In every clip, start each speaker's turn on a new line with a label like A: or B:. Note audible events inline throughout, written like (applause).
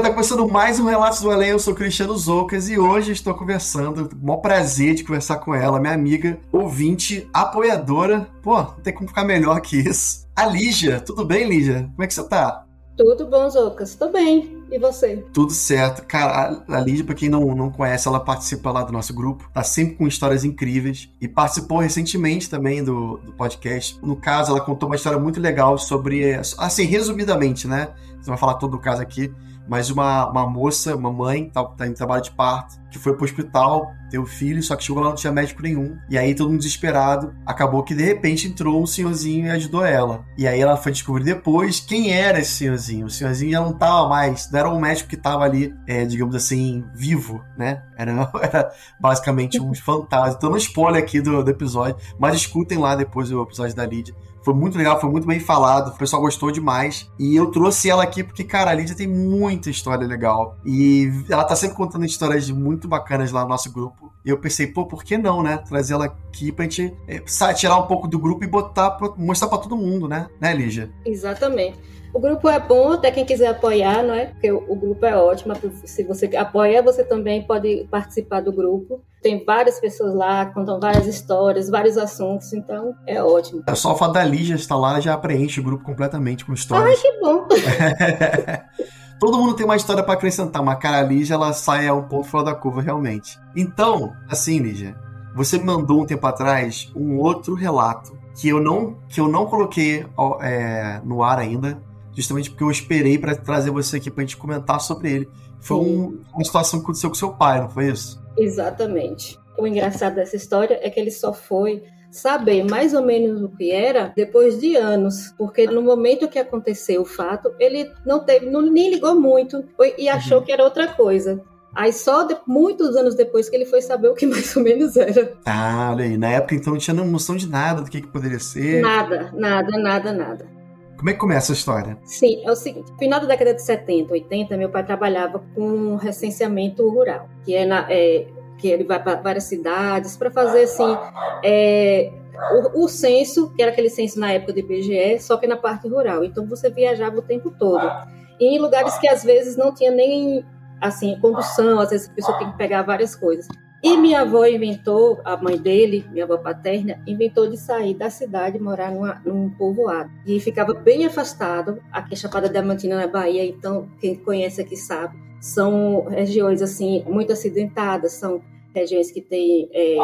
A: Galera, tá começando mais um Relatos do Além, eu sou Cristiano Zoucas e hoje estou conversando, maior prazer de conversar com ela, minha amiga, ouvinte, apoiadora, pô, não tem como ficar melhor que isso. A Lígia, tudo bem Lígia? Como é que você tá?
B: Tudo bom, Zoucas, tô bem, e você?
A: Tudo certo. Cara, a Lígia, pra quem não, não conhece, ela participa lá do nosso grupo, tá sempre com histórias incríveis e participou recentemente também do, do podcast. No caso, ela contou uma história muito legal sobre, assim, resumidamente, né? Você vai falar todo o caso aqui, mas uma, uma moça, uma mãe, tá, tá em trabalho de parto, que foi pro hospital ter o filho, só que chegou lá não tinha médico nenhum. E aí, todo mundo desesperado, acabou que de repente entrou um senhorzinho e ajudou ela. E aí ela foi descobrir depois quem era esse senhorzinho. O senhorzinho já não tava mais, não era um médico que tava ali, é, digamos assim, vivo, né? Era, (laughs) era basicamente um fantasma. Tô no spoiler aqui do, do episódio, mas escutem lá depois o episódio da Lídia. Foi muito legal, foi muito bem falado, o pessoal gostou demais. E eu trouxe ela aqui porque, cara, a Lídia tem muita história legal. E ela tá sempre contando histórias muito bacanas lá no nosso grupo. E eu pensei, pô, por que não, né? Trazer ela aqui pra gente é, tirar um pouco do grupo e botar, pra, mostrar pra todo mundo, né? Né, Lígia?
B: Exatamente. O grupo é bom, até quem quiser apoiar, não é? Porque o, o, grupo é ótimo. Se você apoia, você também pode participar do grupo. Tem várias pessoas lá, contam várias histórias, vários assuntos, então é ótimo.
A: É só o fato da Lígia estar lá, já preenche o grupo completamente com histórias.
B: Ai, que bom! (laughs)
A: Todo mundo tem uma história para acrescentar, mas cara, a Lígia, ela sai um pouco fora da curva, realmente. Então, assim, Lígia, você me mandou um tempo atrás um outro relato que eu não, que eu não coloquei é, no ar ainda, justamente porque eu esperei para trazer você aqui pra gente comentar sobre ele. Foi um, uma situação que aconteceu com seu pai, não foi isso?
B: Exatamente. O engraçado dessa história é que ele só foi saber mais ou menos o que era depois de anos, porque no momento que aconteceu o fato, ele não teve, não, nem ligou muito e achou uhum. que era outra coisa. Aí só de, muitos anos depois que ele foi saber o que (laughs) mais ou menos era.
A: Ah, olha aí. Na época então não tinha noção de nada do que, que poderia ser.
B: Nada, nada, nada, nada.
A: Como é que começa a história?
B: Sim, é o seguinte: no final da década de 70, 80, meu pai trabalhava com recenseamento rural, que é, na, é que ele vai para várias cidades para fazer assim é, o, o, censo, que era aquele censo na época do IBGE, só que na parte rural. Então você viajava o tempo todo. E em lugares que às vezes não tinha nem assim condução, às vezes a pessoa tem que pegar várias coisas. E minha avó inventou, a mãe dele, minha avó paterna, inventou de sair da cidade e morar numa, num povoado. E ficava bem afastado, aqui a Chapada Diamantina na Bahia, então quem conhece aqui sabe, são regiões assim muito acidentadas, são regiões que têm é,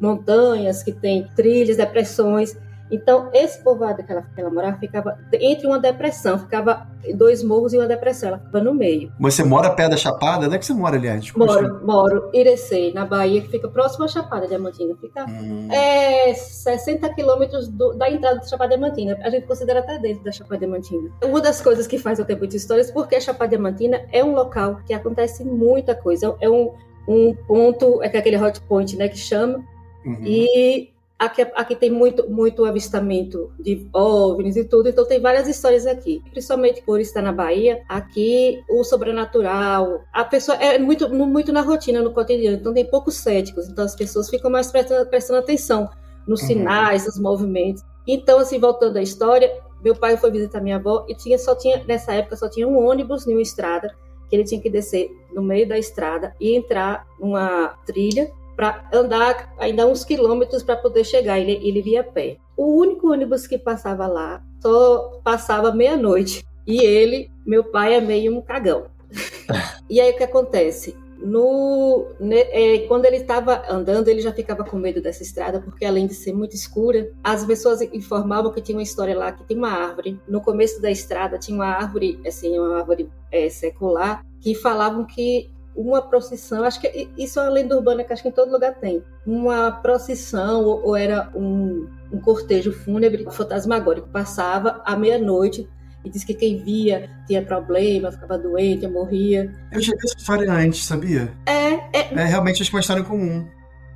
B: montanhas, que têm trilhas, depressões. Então, esse povoado que ela, que ela morava ficava entre uma depressão, ficava dois morros e uma depressão, ela ficava no meio.
A: Você mora perto da Chapada? Onde é que você mora, aliás?
B: Desculpa, moro, moro, Irecê, na Bahia, que fica próximo à Chapada Diamantina. Fica hum. é, 60 quilômetros da entrada da Chapada Diamantina. A gente considera até dentro da Chapada Diamantina. Uma das coisas que faz eu ter muitas histórias, porque a Chapada Diamantina é um local que acontece muita coisa. É um, um ponto, é aquele hot point, né, que chama. Uhum. E Aqui, aqui, tem muito, muito avistamento de OVNIs e tudo, então tem várias histórias aqui. Principalmente por estar na Bahia, aqui o sobrenatural, a pessoa é muito, muito na rotina, no cotidiano, então tem poucos céticos, então as pessoas ficam mais prestando, prestando atenção nos uhum. sinais, nos movimentos. Então, assim, voltando à história, meu pai foi visitar minha avó e tinha, só tinha, nessa época, só tinha um ônibus em uma estrada, que ele tinha que descer no meio da estrada e entrar numa trilha para andar ainda uns quilômetros para poder chegar. Ele, ele via a pé. O único ônibus que passava lá só passava meia-noite. E ele, meu pai, é meio um cagão. (laughs) E aí o que acontece? No, né, é, quando ele estava andando, ele já ficava com medo dessa estrada, porque além de ser muito escura, as pessoas informavam que tinha uma história lá, que tem uma árvore. No começo da estrada tinha uma árvore, assim, uma árvore é, secular, que falavam que uma procissão, acho que isso é uma lenda urbana que acho que em todo lugar tem, uma procissão ou, ou era um, um cortejo fúnebre fantasmagórico passava à meia-noite e diz que quem via tinha problema, ficava doente, morria.
A: Eu já vi essa história antes, sabia?
B: É,
A: é. É realmente acho uma história comum.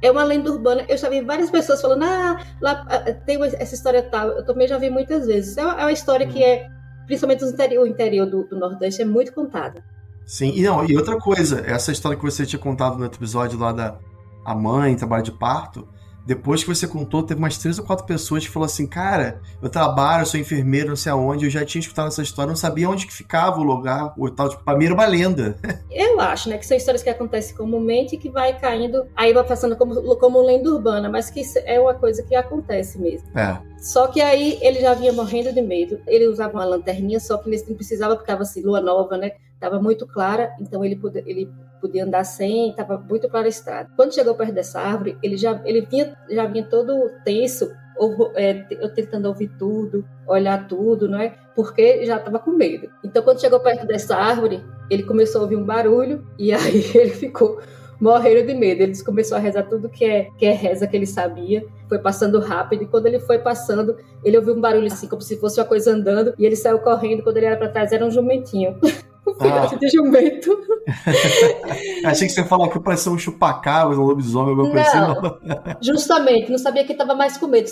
B: É uma lenda urbana. Eu já vi várias pessoas falando, ah, lá ah, tem essa história tal. Eu também já vi muitas vezes. É uma, é uma história hum. que é, principalmente no interior, o interior do, do Nordeste, é muito contada.
A: Sim, e não, e outra coisa, essa história que você tinha contado no outro episódio lá da a mãe, trabalho de parto, depois que você contou, teve umas três ou quatro pessoas que falaram assim: Cara, eu trabalho, eu sou enfermeiro, não sei aonde, eu já tinha escutado essa história, não sabia onde que ficava o lugar, o tal. Tipo, pra mim era uma lenda. (laughs)
B: Eu acho, né, que são histórias que acontecem comumente e que vai caindo, aí vai passando como, como lenda urbana, mas que é uma coisa que acontece mesmo.
A: É.
B: Só que aí ele já vinha morrendo de medo. Ele usava uma lanterninha, só que nesse tempo precisava, porque estava assim, lua nova, né? Estava muito clara, então ele, podia, ele podia andar sem, estava muito clara a estrada. Quando chegou perto dessa árvore, ele já, ele vinha, já vinha todo tenso, ou, é, eu tentando ouvir tudo, olhar tudo, não é? Porque já estava com medo. Então, quando chegou perto dessa árvore, ele começou a ouvir um barulho e aí (laughs) ele ficou morrendo de medo. Ele começou a rezar tudo que é, que é reza que ele sabia. Foi passando rápido e quando ele foi passando, ele ouviu um barulho assim, como se fosse uma coisa andando, e ele saiu correndo. Quando ele era para trás, era um jumentinho. (laughs) Filhote ah. de jumento. (laughs)
A: Achei que você falou que parecia um chupacabra, um lobisomem, alguma coisa assim.
B: Não, (laughs) justamente, não sabia que estava mais com medo.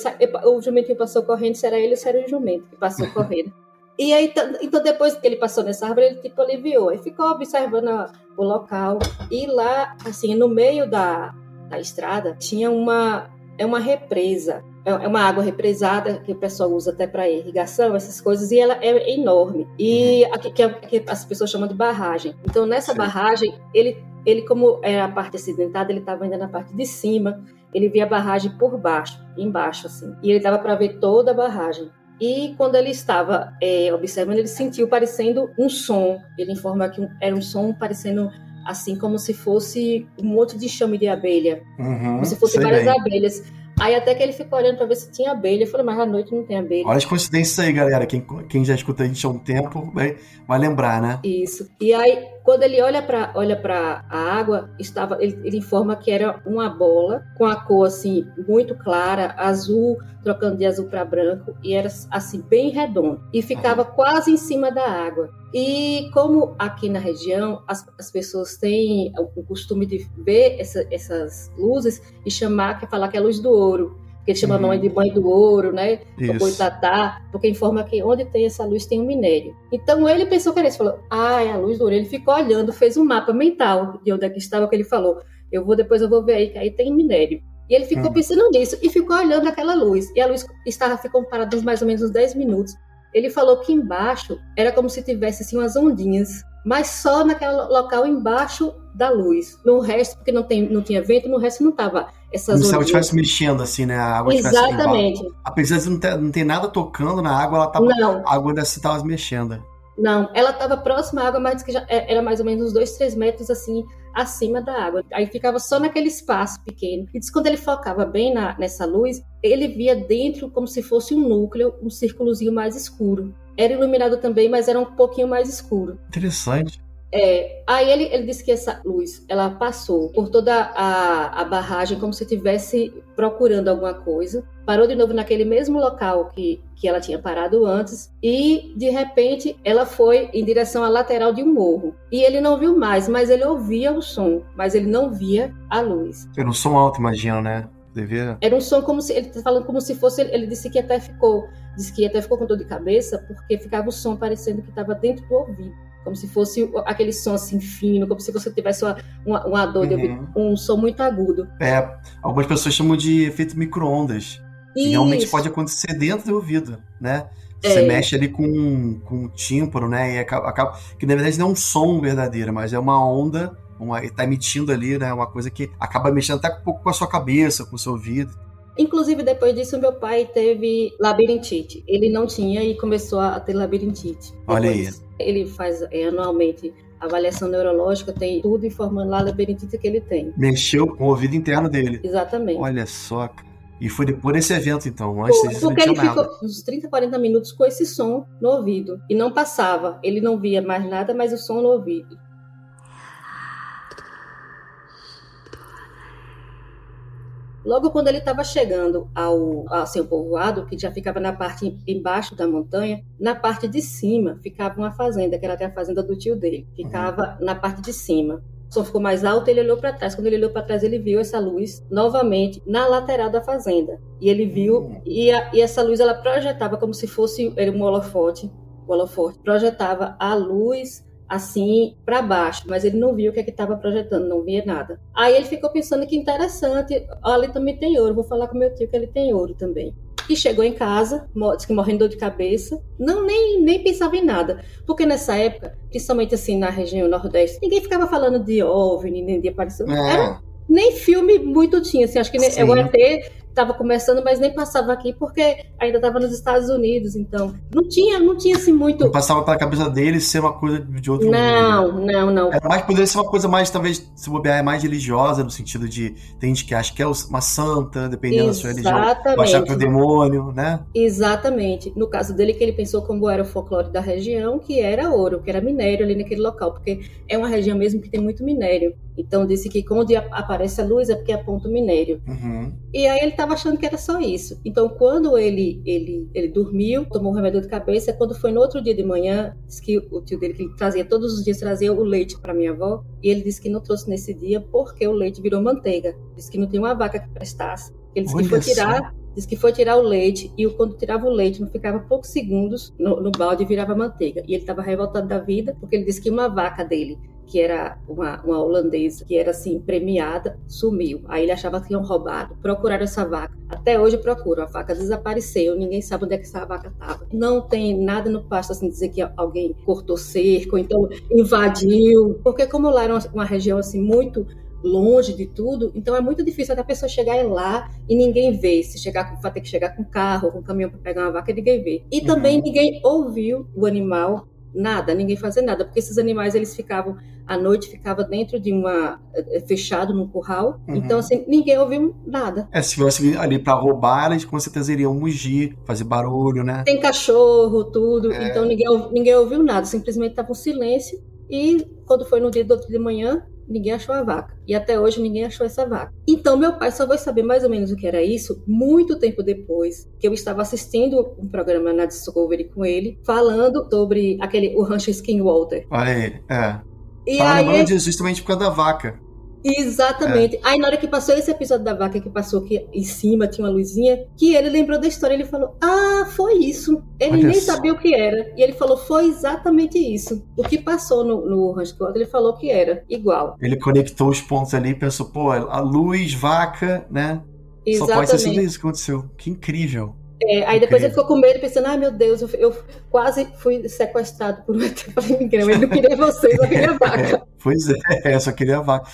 B: O jumentinho passou correndo, se era ele ou se era o jumento que passou correndo. E aí, então, depois que ele passou nessa árvore, ele tipo aliviou. Aí ficou observando o local. E lá, assim, no meio da, da estrada, tinha uma, é uma represa. É, é uma água represada que o pessoal usa até para irrigação, essas coisas, e ela é enorme. E uhum. aqui, que, é, que as pessoas chamam de barragem. Então, nessa Sim. barragem, ele, ele, como era a parte acidentada, ele estava ainda na parte de cima, ele via a barragem por baixo, embaixo, assim. E ele dava para ver toda a barragem. E quando ele estava é, observando, ele sentiu parecendo um som. Ele informa que era um som parecendo assim como se fosse um monte de chame de abelha,
A: uhum,
B: como se fossem várias bem. abelhas. Aí até que ele ficou olhando para ver se tinha abelha. Eu falei, mas à noite não tem abelha.
A: Olha as coincidências aí, galera. Quem, quem já escuta a gente há um tempo vai, vai lembrar, né?
B: Isso. E aí, quando ele olha para olha a água, estava ele, ele, informa que era uma bola com a cor assim muito clara, azul, trocando de azul para branco, e era assim bem redondo. E ficava quase em cima da água. E como aqui na região as, as pessoas têm o costume de ver essa, essas luzes e chamar, que falar que é a luz do ouro, que eles chamam uhum. de banho do ouro, né? Boitatá, porque informa que onde tem essa luz tem um minério. Então ele pensou que era isso, falou, ah, é a luz do ouro. Ele ficou olhando, fez um mapa mental de onde é que estava, que ele falou, eu vou depois eu vou ver aí que aí tem minério. E ele ficou uhum. pensando nisso e ficou olhando aquela luz. E a luz estava ficou parada uns mais ou menos uns 10 minutos. Ele falou que embaixo era como se tivesse assim umas ondinhas, mas só naquele local embaixo da luz. No resto, porque não, tem, não tinha vento, no resto não estava essas
A: Como se ela estivesse mexendo assim, né? A água
B: Exatamente.
A: Apesar de não ter, não ter nada tocando na água, ela tava, não. a água ainda estava mexendo.
B: Não, ela estava próxima à água, mas que já é, era mais ou menos uns dois, três metros assim acima da água. Aí ficava só naquele espaço pequeno. E diz quando ele focava bem na, nessa luz, ele via dentro como se fosse um núcleo, um círculozinho mais escuro. Era iluminado também, mas era um pouquinho mais escuro.
A: Interessante.
B: É, aí ele, ele disse que essa luz ela passou por toda a, a barragem como se estivesse procurando alguma coisa, parou de novo naquele mesmo local que, que ela tinha parado antes e de repente ela foi em direção à lateral de um morro. E ele não viu mais, mas ele ouvia o som, mas ele não via a luz.
A: Era um som alto, imagina, né? Devia...
B: Era um som como se ele tá falando como se fosse ele disse que até ficou disse que até ficou com dor de cabeça porque ficava o som parecendo que estava dentro do ouvido como se fosse aquele som assim fino, como se você tivesse uma, uma, uma dor de uhum. um som muito agudo.
A: É, algumas pessoas chamam de efeito micro-ondas. E realmente pode acontecer dentro do ouvido, né? Você é. mexe ali com, com o tímpano, né? E acaba, acaba, que na verdade não é um som verdadeiro, mas é uma onda, uma, está emitindo ali, né? Uma coisa que acaba mexendo até um pouco com a sua cabeça, com o seu ouvido.
B: Inclusive, depois disso, meu pai teve labirintite. Ele não tinha e começou a ter labirintite.
A: Olha aí.
B: Ele faz é, anualmente avaliação neurológica, tem tudo informando lá a labirintite que ele tem.
A: Mexeu com o ouvido interno dele.
B: Exatamente.
A: Olha só, e foi depois desse evento, então. Antes
B: disso, Porque ele ficou uns 30, 40 minutos com esse som no ouvido. E não passava. Ele não via mais nada, mas o som no ouvido. Logo quando ele estava chegando ao, ao seu povoado, que já ficava na parte embaixo da montanha, na parte de cima ficava uma fazenda, que era até a fazenda do tio dele. Ficava uhum. na parte de cima. O som ficou mais alto, ele olhou para trás. Quando ele olhou para trás, ele viu essa luz novamente na lateral da fazenda. E ele viu, uhum. e, a, e essa luz ela projetava como se fosse era um holofote, o holofote projetava a luz assim para baixo, mas ele não viu o que é que estava projetando, não via nada. Aí ele ficou pensando que interessante, ali também tem ouro, vou falar com meu tio que ele tem ouro também. E chegou em casa, disse que morrendo de cabeça, não nem, nem pensava em nada, porque nessa época, principalmente assim na região nordeste, ninguém ficava falando de OVNI, nem de aparição, é. era, nem filme muito tinha, assim, acho que Sim. o ET estava começando, mas nem passava aqui porque ainda estava nos Estados Unidos, então não tinha, não tinha assim muito.
A: Não passava pela cabeça dele ser uma coisa de outro
B: Não, mundo. não, não.
A: Era mais poderia ser uma coisa mais talvez se bobear é mais religiosa no sentido de tem gente que acha que é uma santa, dependendo Exatamente. da sua religião, achar que é o demônio, né?
B: Exatamente. No caso dele que ele pensou como era o folclore da região, que era ouro, que era minério ali naquele local, porque é uma região mesmo que tem muito minério. Então disse que onde aparece a luz é porque aponta o minério. Uhum. E aí ele estava achando que era só isso. Então quando ele, ele, ele dormiu, tomou um remédio de cabeça, quando foi no outro dia de manhã, disse que o tio dele que ele trazia todos os dias trazia o leite para minha avó, e ele disse que não trouxe nesse dia porque o leite virou manteiga. Disse que não tinha uma vaca que prestasse. Ele disse Olha que foi tirar Diz que foi tirar o leite e quando tirava o leite, não ficava poucos segundos no, no balde e virava manteiga. E ele estava revoltado da vida porque ele disse que uma vaca dele que era uma, uma holandesa, que era assim, premiada, sumiu. Aí ele achava que tinham roubado. Procuraram essa vaca. Até hoje procuram. A vaca desapareceu. Ninguém sabe onde é que essa vaca estava. Não tem nada no pasto assim dizer que alguém cortou cerco, então invadiu. Porque como lá era uma, uma região assim muito longe de tudo, então é muito difícil a pessoa chegar lá e ninguém vê. Se chegar, vai ter que chegar com carro, com caminhão para pegar uma vaca, ninguém vê. E uhum. também ninguém ouviu o animal nada, ninguém fazia nada, porque esses animais eles ficavam à noite ficava dentro de uma eh, fechado num curral, uhum. então assim ninguém ouviu nada.
A: É, se fosse ali para roubar, eles com certeza iriam mugir, fazer barulho, né?
B: Tem cachorro, tudo, é. então ninguém ninguém ouviu nada, simplesmente tava um silêncio e quando foi no dia do outro de manhã ninguém achou a vaca. E até hoje ninguém achou essa vaca. Então meu pai só vai saber mais ou menos o que era isso muito tempo depois que eu estava assistindo um programa na Discovery com ele, falando sobre aquele o rancho Skinwalter.
A: Olha aí, é. E Fala aí, justamente por causa da vaca.
B: Exatamente. É. Aí na hora que passou esse episódio da vaca que passou aqui em cima tinha uma luzinha, que ele lembrou da história, ele falou: "Ah, foi isso". Ele Olha nem isso. sabia o que era. E ele falou: "Foi exatamente isso". O que passou no, no Ranch ele falou que era igual.
A: Ele conectou os pontos ali e pensou: "Pô, a luz, vaca, né? Exatamente. Só pode ser isso que aconteceu. Que incrível".
B: É, aí depois ele ficou com medo, pensando, ai meu Deus, eu, eu quase fui sequestrado por um ET. ele não queria vocês, eu queria (laughs) vaca.
A: pois (laughs) é, só queria vaca.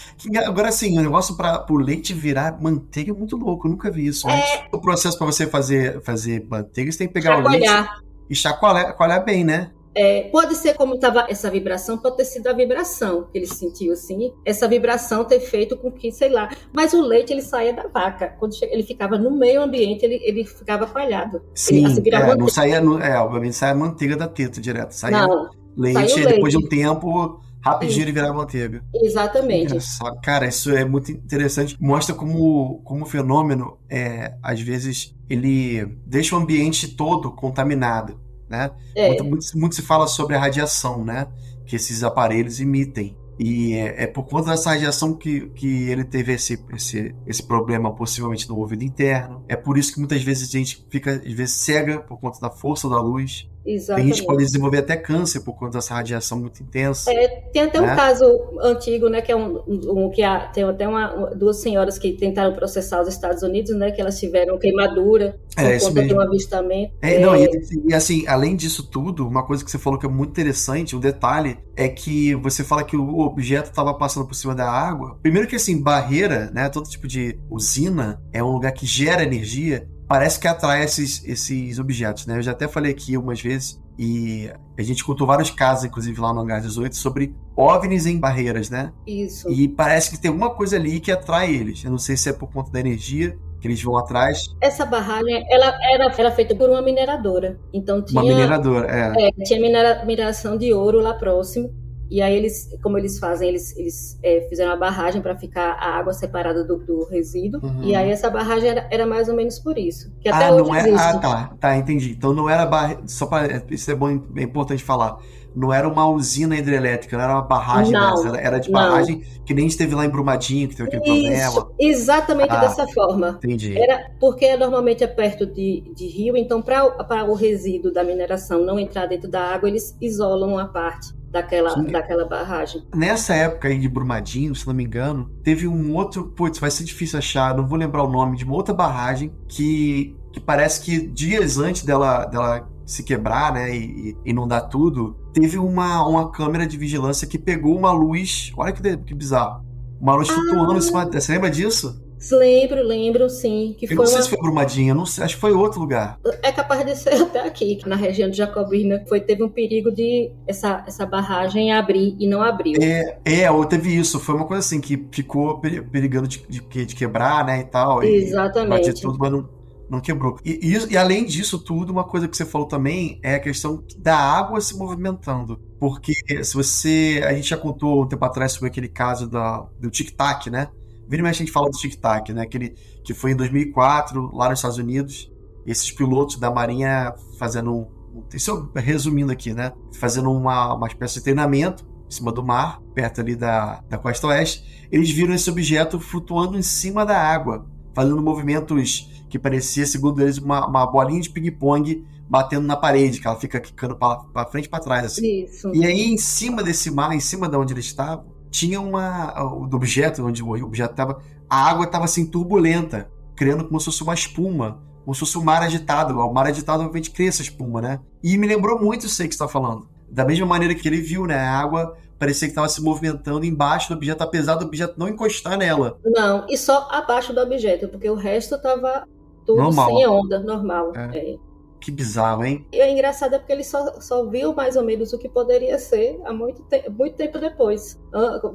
A: Agora sim, o negócio para o leite virar manteiga é muito louco, eu nunca vi isso. É... O processo para você fazer, fazer manteiga, você tem que pegar chacoalhar. o leite e chacoalhar, chacoalhar bem, né?
B: É, pode ser como estava essa vibração, pode ter sido a vibração que ele sentiu assim, essa vibração ter feito com que, sei lá, mas o leite ele saía da vaca, quando ele ficava no meio ambiente, ele, ele ficava falhado.
A: Sim, ele, assim, é, não saía, é, obviamente saia manteiga da teta direto, saía não, leite, e depois de um tempo rapidinho ele virar manteiga.
B: Exatamente.
A: Cara, isso é muito interessante. Mostra como, como o fenômeno, é, às vezes, ele deixa o ambiente todo contaminado né? É. Muito, muito, muito, se fala sobre a radiação, né? Que esses aparelhos emitem. E é, é, por conta dessa radiação que, que ele teve esse, esse, esse problema, possivelmente no ouvido interno. É por isso que muitas vezes a gente fica, às vezes, cega por conta da força da luz. Exatamente. A gente pode desenvolver até câncer por conta dessa radiação muito intensa.
B: É, tem até né? um caso antigo, né, que é um, um que há, tem até uma, duas senhoras que tentaram processar os Estados Unidos, né, que elas tiveram queimadura é, por conta mesmo. de um avistamento.
A: É, é... Não, e, e, assim, além disso tudo, uma coisa que você falou que é muito interessante, um detalhe, é que você fala que o objeto estava passando por cima da água. Primeiro que assim, barreira, né, todo tipo de usina é um lugar que gera energia parece que atrai esses, esses objetos, né? Eu já até falei aqui umas vezes E a gente contou vários casos, inclusive lá no Hangar 18, sobre OVNIs em barreiras, né?
B: Isso.
A: E parece que tem alguma coisa ali que atrai eles. Eu não sei se é por conta da energia que eles vão atrás.
B: Essa barragem, ela era, era feita por uma mineradora. Então tinha...
A: Uma mineradora, é.
B: é tinha minera, mineração de ouro lá próximo. E aí eles, como eles fazem, eles, eles é, fizeram a barragem para ficar a água separada do, do resíduo. Uhum. E aí essa barragem era, era, mais ou menos por isso. Que até
A: ah,
B: hoje
A: não é? Ah, tá, tá, entendi. Então não era barra... só para isso é bom, é importante falar. Não era uma usina hidrelétrica, não era uma barragem
B: não,
A: dessa, era, era de barragem não. que nem esteve lá em Brumadinho, que teve aquele isso, problema.
B: Exatamente ah, dessa forma.
A: Entendi.
B: Era porque normalmente é perto de, de rio, então para o resíduo da mineração não entrar dentro da água, eles isolam a parte daquela, daquela barragem.
A: Nessa época aí de Brumadinho, se não me engano, teve um outro. Putz, vai ser difícil achar, não vou lembrar o nome, de uma outra barragem que, que parece que dias antes dela, dela se quebrar, né, e, e inundar tudo, teve uma, uma câmera de vigilância que pegou uma luz. Olha que, que bizarro. Uma luz ah. flutuando em cima. Você lembra disso?
B: Lembro, lembro, sim. Que
A: eu foi não sei uma... se foi Brumadinho, não sei, acho que foi outro lugar.
B: É capaz de ser (laughs) até aqui, na região de Jacobina, foi, teve um perigo de essa, essa barragem abrir e não abriu.
A: É, é, ou teve isso, foi uma coisa assim, que ficou perigando de, de, de quebrar, né, e tal.
B: Exatamente.
A: E tudo, mas não, não quebrou. E, e, e, além disso tudo, uma coisa que você falou também é a questão da água se movimentando. Porque se você. A gente já contou um tempo atrás sobre aquele caso da, do tic-tac, né? Vira a gente fala do tic-tac, né? Aquele que foi em 2004, lá nos Estados Unidos. Esses pilotos da Marinha fazendo um. Isso resumindo aqui, né? Fazendo uma, uma espécie de treinamento em cima do mar, perto ali da, da costa oeste. Eles viram esse objeto flutuando em cima da água, fazendo movimentos que parecia, segundo eles, uma, uma bolinha de ping-pong batendo na parede, que ela fica quicando para frente e para trás. Assim.
B: Isso.
A: E aí, em cima desse mar, em cima de onde eles estavam, tinha uma. do objeto, onde o objeto estava. A água estava assim, turbulenta, criando como se fosse uma espuma, como se fosse um mar agitado. O mar agitado, obviamente, cria essa espuma, né? E me lembrou muito isso aí que você está falando. Da mesma maneira que ele viu, né? A água parecia que estava se movimentando embaixo do objeto, apesar do objeto não encostar nela.
B: Não, e só abaixo do objeto, porque o resto estava tudo normal. sem onda, normal. É. É.
A: Que bizarro, hein?
B: E é engraçado porque ele só, só viu mais ou menos o que poderia ser há muito, te muito tempo depois.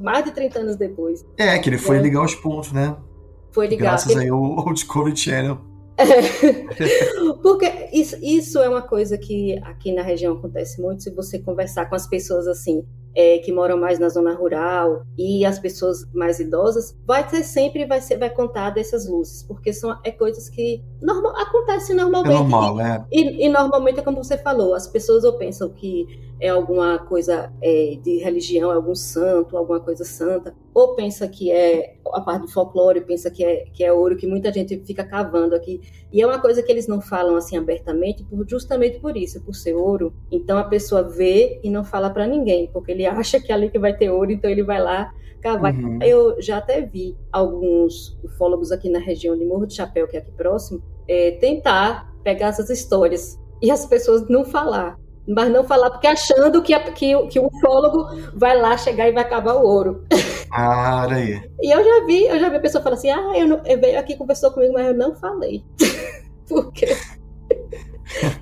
B: Mais de 30 anos depois.
A: É, que ele foi é. ligar os pontos, né?
B: Foi ligar.
A: Graças aí ao, ao Discovery Channel.
B: É. (laughs) Porque isso, isso é uma coisa que aqui na região acontece muito. Se você conversar com as pessoas assim, é, que moram mais na zona rural e as pessoas mais idosas, vai ter sempre vai ser vai contar dessas luzes, porque são é coisas que normal, acontecem normalmente. É
A: normal, é.
B: E, e, normalmente é como você falou, as pessoas ou pensam que é alguma coisa é, de religião, é algum santo, alguma coisa santa, ou pensa que é a parte do folclore, pensa que é, que é ouro, que muita gente fica cavando aqui. E é uma coisa que eles não falam assim abertamente, por, justamente por isso, por ser ouro. Então a pessoa vê e não fala para ninguém, porque ele (laughs) acha que é ali que vai ter ouro, então ele vai lá cavar. Uhum. Eu já até vi alguns ufólogos aqui na região de Morro de Chapéu, que é aqui próximo, é, tentar pegar essas histórias e as pessoas não falar mas não falar porque achando que, que, que o ufólogo vai lá chegar e vai cavar o ouro.
A: Ah, aí.
B: E eu já vi, eu já vi a pessoa falar assim, ah, eu, não, eu veio aqui conversou comigo, mas eu não falei. (laughs) Por quê?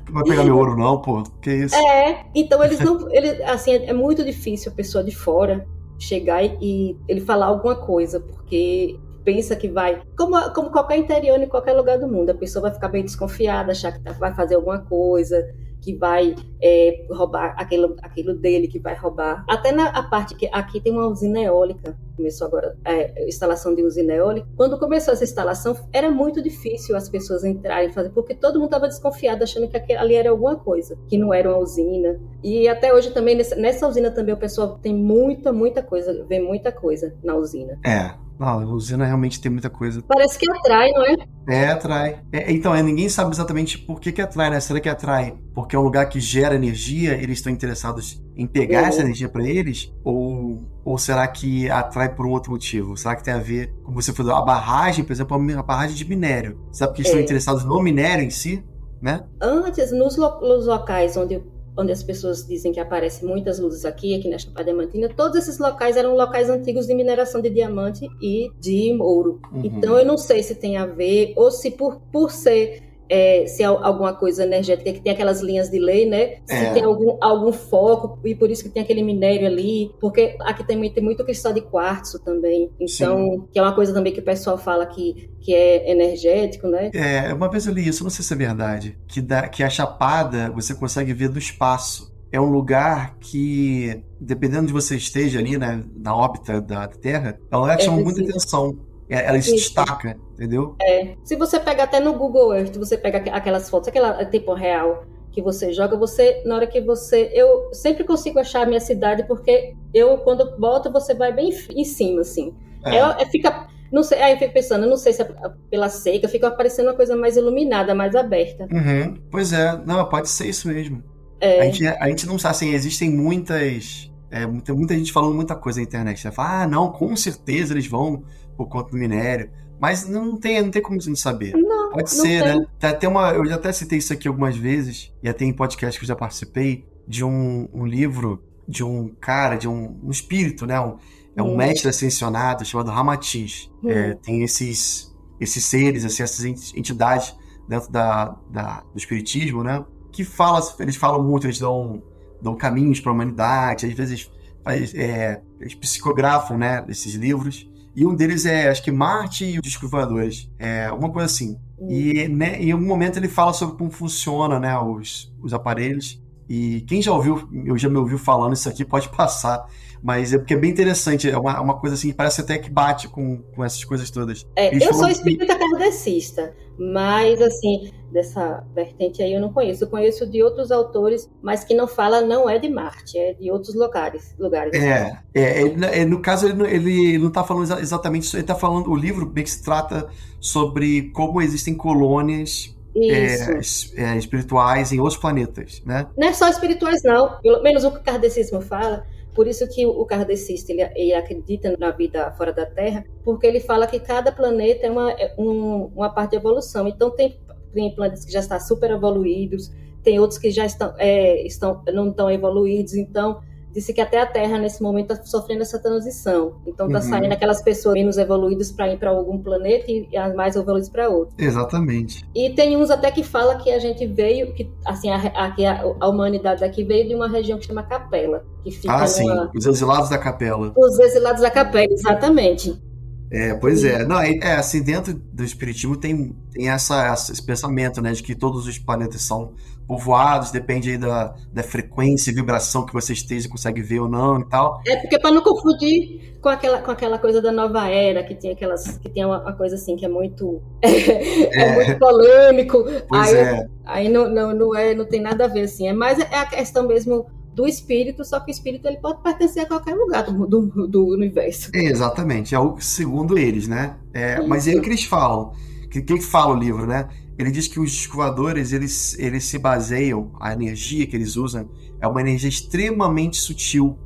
A: Não vai pegar meu ouro não, pô, que isso?
B: É, então eles não, ele, assim, é, é muito difícil a pessoa de fora chegar e, e ele falar alguma coisa, porque pensa que vai, como, como qualquer interior em qualquer lugar do mundo, a pessoa vai ficar bem desconfiada, achar que tá, vai fazer alguma coisa, que vai é, roubar aquilo, aquilo dele, que vai roubar. Até na a parte que aqui tem uma usina eólica, começou agora é, instalação de usina eólica. Quando começou essa instalação, era muito difícil as pessoas entrarem e fazer, porque todo mundo estava desconfiado, achando que ali era alguma coisa, que não era uma usina. E até hoje também, nessa, usina também, o pessoal tem muita, muita coisa, vê muita coisa na usina.
A: É, não, a usina realmente tem muita coisa.
B: Parece que atrai, não é?
A: É, atrai. É, então, é, ninguém sabe exatamente por que, que atrai, né? Será que atrai porque é um lugar que gera energia, eles estão interessados em pegar essa energia para eles? Ou, ou será que atrai por um outro motivo? Será que tem a ver, como você falou, a barragem, por exemplo, a barragem de minério? Sabe que eles é. estão interessados no minério em si? Né?
B: Antes, nos, lo nos locais onde onde as pessoas dizem que aparecem muitas luzes aqui, aqui na Chapada Diamantina, todos esses locais eram locais antigos de mineração de diamante e de ouro. Uhum. Então eu não sei se tem a ver ou se por, por ser é, se é alguma coisa energética que tem aquelas linhas de lei, né? Se é. tem algum, algum foco, e por isso que tem aquele minério ali, porque aqui também tem muito cristal de quartzo também. Então, Sim. que é uma coisa também que o pessoal fala que, que é energético, né?
A: É, uma vez eu li isso, não sei se é verdade, que, dá, que a chapada você consegue ver do espaço é um lugar que, dependendo de você esteja ali, né, na órbita da Terra, é um lugar que é, chama muita atenção. É, ela se destaca, entendeu?
B: É. Se você pega até no Google Earth, você pega aquelas fotos, aquela tempo real que você joga, você, na hora que você. Eu sempre consigo achar a minha cidade, porque eu, quando boto, você vai bem em cima, assim. É. é, é fica. Não sei, aí eu fico pensando, não sei se é pela seca, fica aparecendo uma coisa mais iluminada, mais aberta.
A: Uhum. Pois é, não, pode ser isso mesmo. É. A, gente, a gente não sabe, assim, existem muitas. É, muita, muita gente falando muita coisa na internet. Né? Fala, ah, não, com certeza eles vão por conta do minério. Mas não tem, não tem como gente saber.
B: Não,
A: Pode não ser, tem. né? Tem até uma, eu já até citei isso aqui algumas vezes, e até em podcast que eu já participei, de um, um livro de um cara, de um, um espírito, né? Um, é um hum. mestre ascensionado chamado Ramatiz. Hum. É, tem esses, esses seres, assim, essas entidades dentro da, da, do espiritismo, né? que fala, eles falam muito, eles dão, dão caminhos para a humanidade, às vezes faz, é, eles psicografam, né, esses livros. E um deles é, acho que Marte e os Descovadores. É uma coisa assim. E né, em algum momento ele fala sobre como funciona, né, os, os aparelhos. E quem já ouviu, eu já me ouviu falando isso aqui, pode (laughs) passar. Mas é porque é bem interessante, é uma, uma coisa assim que parece até que bate com, com essas coisas todas.
B: É, eu sou espírita que... kardecista, mas assim, dessa vertente aí eu não conheço. Eu conheço de outros autores, mas que não fala não é de Marte, é de outros lugares. lugares.
A: É, é, é no caso ele, ele não está falando exatamente isso, ele está falando, o livro bem que se trata sobre como existem colônias é, é, espirituais em outros planetas, né?
B: Não é só espirituais, não. Pelo menos o que o kardecismo fala por isso que o kardecista ele, ele, acredita na vida fora da Terra, porque ele fala que cada planeta é uma, é um, uma parte de evolução. Então tem, tem planetas que já estão super evoluídos, tem outros que já estão, é, estão não estão evoluídos. Então disse que até a Terra nesse momento está sofrendo essa transição. Então está uhum. saindo aquelas pessoas menos evoluídas para ir para algum planeta e as mais evoluídas para outro.
A: Exatamente.
B: E tem uns até que fala que a gente veio, que assim a, a, a humanidade aqui veio de uma região que chama Capela, que fica
A: Ah, sim, os exilados da Capela.
B: Os exilados da Capela, exatamente.
A: É, pois é. Não, é, é, assim, dentro do Espiritismo tem, tem essa, esse pensamento, né, de que todos os planetas são povoados, depende aí da, da frequência e vibração que você esteja, consegue ver ou não e tal.
B: É, porque para não confundir com aquela, com aquela coisa da nova era, que tem aquelas, que tem uma, uma coisa assim que é muito, (laughs) é, é muito polêmico.
A: Pois
B: aí,
A: é.
B: Aí não, não, não, é, não tem nada a ver, assim, é mais é a questão mesmo do espírito, só que o espírito ele pode pertencer a qualquer lugar do, do, do universo.
A: É, exatamente, é o segundo eles, né? É, mas é o que eles falam. O que, que fala o livro, né? Ele diz que os escovadores eles, eles se baseiam, a energia que eles usam é uma energia extremamente sutil.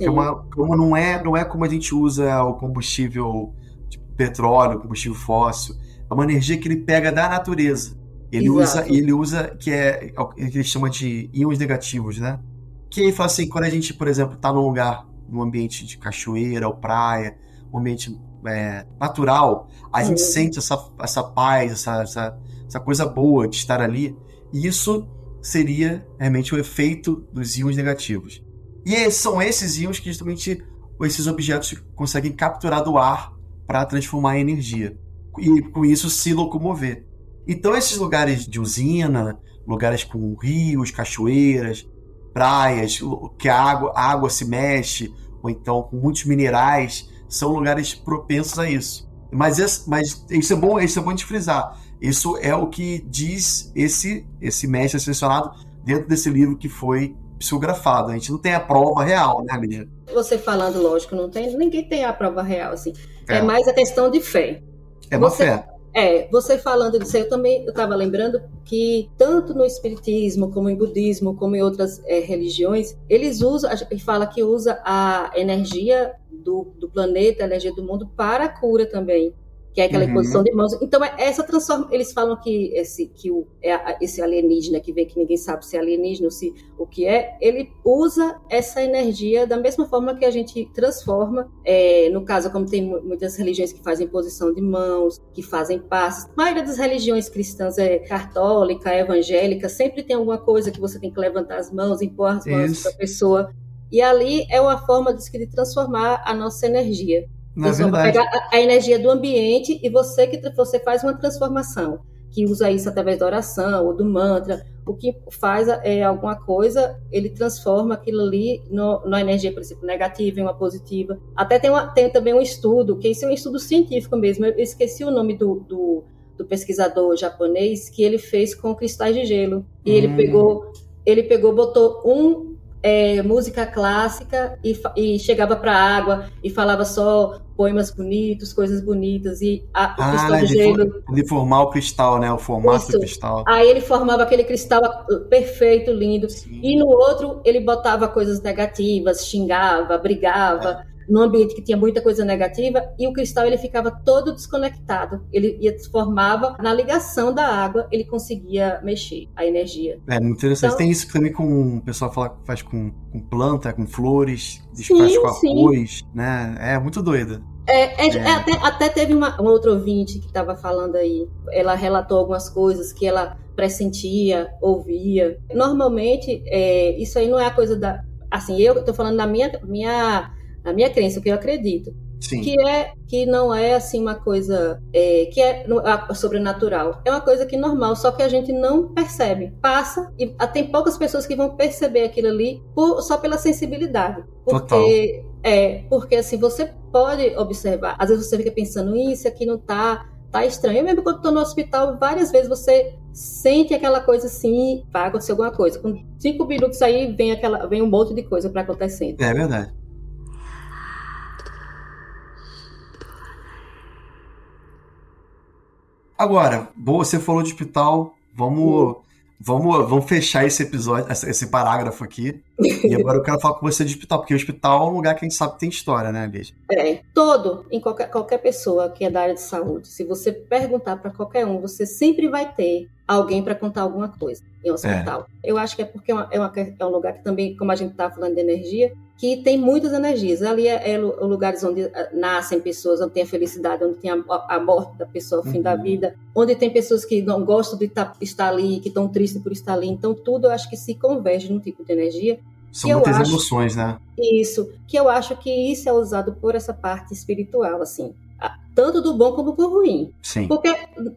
A: É uma, como não é, não é como a gente usa o combustível tipo, petróleo, combustível fóssil. É uma energia que ele pega da natureza. Ele Exato. usa, ele usa que é, é o que ele chama de íons negativos, né? Que ele fala assim, quando a gente, por exemplo, está num lugar, num ambiente de cachoeira ou praia, um ambiente é, natural, a gente sente essa, essa paz, essa, essa, essa coisa boa de estar ali. E isso seria realmente o efeito dos íons negativos. E são esses íons que justamente esses objetos conseguem capturar do ar para transformar em energia. E com isso se locomover. Então esses lugares de usina, lugares com rios, cachoeiras, praias, que a água, a água se mexe, ou então com muitos minerais, são lugares propensos a isso. Mas, mas isso é bom, isso é bom de frisar. Isso é o que diz esse esse mestre selecionado dentro desse livro que foi psicografado. A gente não tem a prova real, né, menina?
B: Você falando, lógico, não tem, ninguém tem a prova real, assim. É, é mais a questão de fé.
A: É uma você, fé.
B: É, você falando disso, eu também estava lembrando que tanto no espiritismo, como em budismo, como em outras é, religiões, eles usam, ele fala que usa a energia do, do planeta, a energia do mundo para a cura também. Que é aquela uhum. imposição de mãos. Então, é essa transforma. Eles falam que esse, que o, é esse alienígena que vem, que ninguém sabe se é alienígena ou se o que é, ele usa essa energia da mesma forma que a gente transforma. É, no caso, como tem muitas religiões que fazem imposição de mãos, que fazem passes. A maioria das religiões cristãs é católica, é evangélica, sempre tem alguma coisa que você tem que levantar as mãos, impor as mãos para a pessoa. E ali é uma forma de transformar a nossa energia.
A: Na você verdade.
B: pegar a, a, energia do ambiente e você que você faz uma transformação, que usa isso através da oração ou do mantra, o que faz é alguma coisa, ele transforma aquilo ali no, na energia, por exemplo, negativa em uma positiva. Até tem, uma, tem também um estudo, que isso é um estudo científico mesmo, eu esqueci o nome do, do, do pesquisador japonês, que ele fez com cristais de gelo. E hum. ele pegou, ele pegou, botou um é, música clássica e, e chegava para a água e falava só poemas bonitos, coisas bonitas e a,
A: o ah, cristal de gelo. De formar o cristal, né? O formato Isso. do cristal.
B: Aí ele formava aquele cristal perfeito, lindo. Sim. E no outro ele botava coisas negativas, xingava, brigava. É num ambiente que tinha muita coisa negativa e o cristal ele ficava todo desconectado. Ele ia, formava na ligação da água, ele conseguia mexer a energia.
A: É muito interessante. Então, Tem isso também com o pessoal fala, faz com, com planta, com flores, sim, faz com arroz, né? É muito doido.
B: É, é, é. Até, até, teve uma, uma outra ouvinte que estava falando aí. Ela relatou algumas coisas que ela pressentia, ouvia. Normalmente, é, isso aí não é a coisa da. Assim, eu estou falando da minha, minha a minha crença, o que eu acredito.
A: Sim.
B: Que é que não é assim uma coisa é, que é sobrenatural. É uma coisa que é normal, só que a gente não percebe. Passa e ah, tem poucas pessoas que vão perceber aquilo ali por, só pela sensibilidade. Porque Total. é, porque assim, você pode observar, às vezes você fica pensando, isso aqui não tá tá estranho. Eu mesmo quando estou no hospital, várias vezes você sente aquela coisa assim, vai acontecer alguma coisa. Com cinco minutos aí vem aquela, vem um monte de coisa para acontecendo.
A: É verdade. Agora, boa, você falou de hospital, vamos, vamos, vamos fechar esse episódio, esse parágrafo aqui. E agora eu quero falar com você de hospital, porque o hospital é um lugar que a gente sabe que tem história, né, Beijo?
B: É, todo, em qualquer, qualquer pessoa que é da área de saúde, se você perguntar para qualquer um, você sempre vai ter alguém para contar alguma coisa em hospital. É. Eu acho que é porque é, uma, é, uma, é um lugar que também, como a gente está falando de energia, que tem muitas energias. Ali é, é lugares onde ah, nascem pessoas, onde tem a felicidade, onde tem a, a morte da pessoa, o fim uhum. da vida, onde tem pessoas que não gostam de tá, estar ali, que estão tristes por estar ali. Então, tudo eu acho que se converge num tipo de energia.
A: São muitas acho, emoções, né?
B: Isso, que eu acho que isso é usado por essa parte espiritual, assim tanto do bom como do ruim.
A: Sim.
B: Porque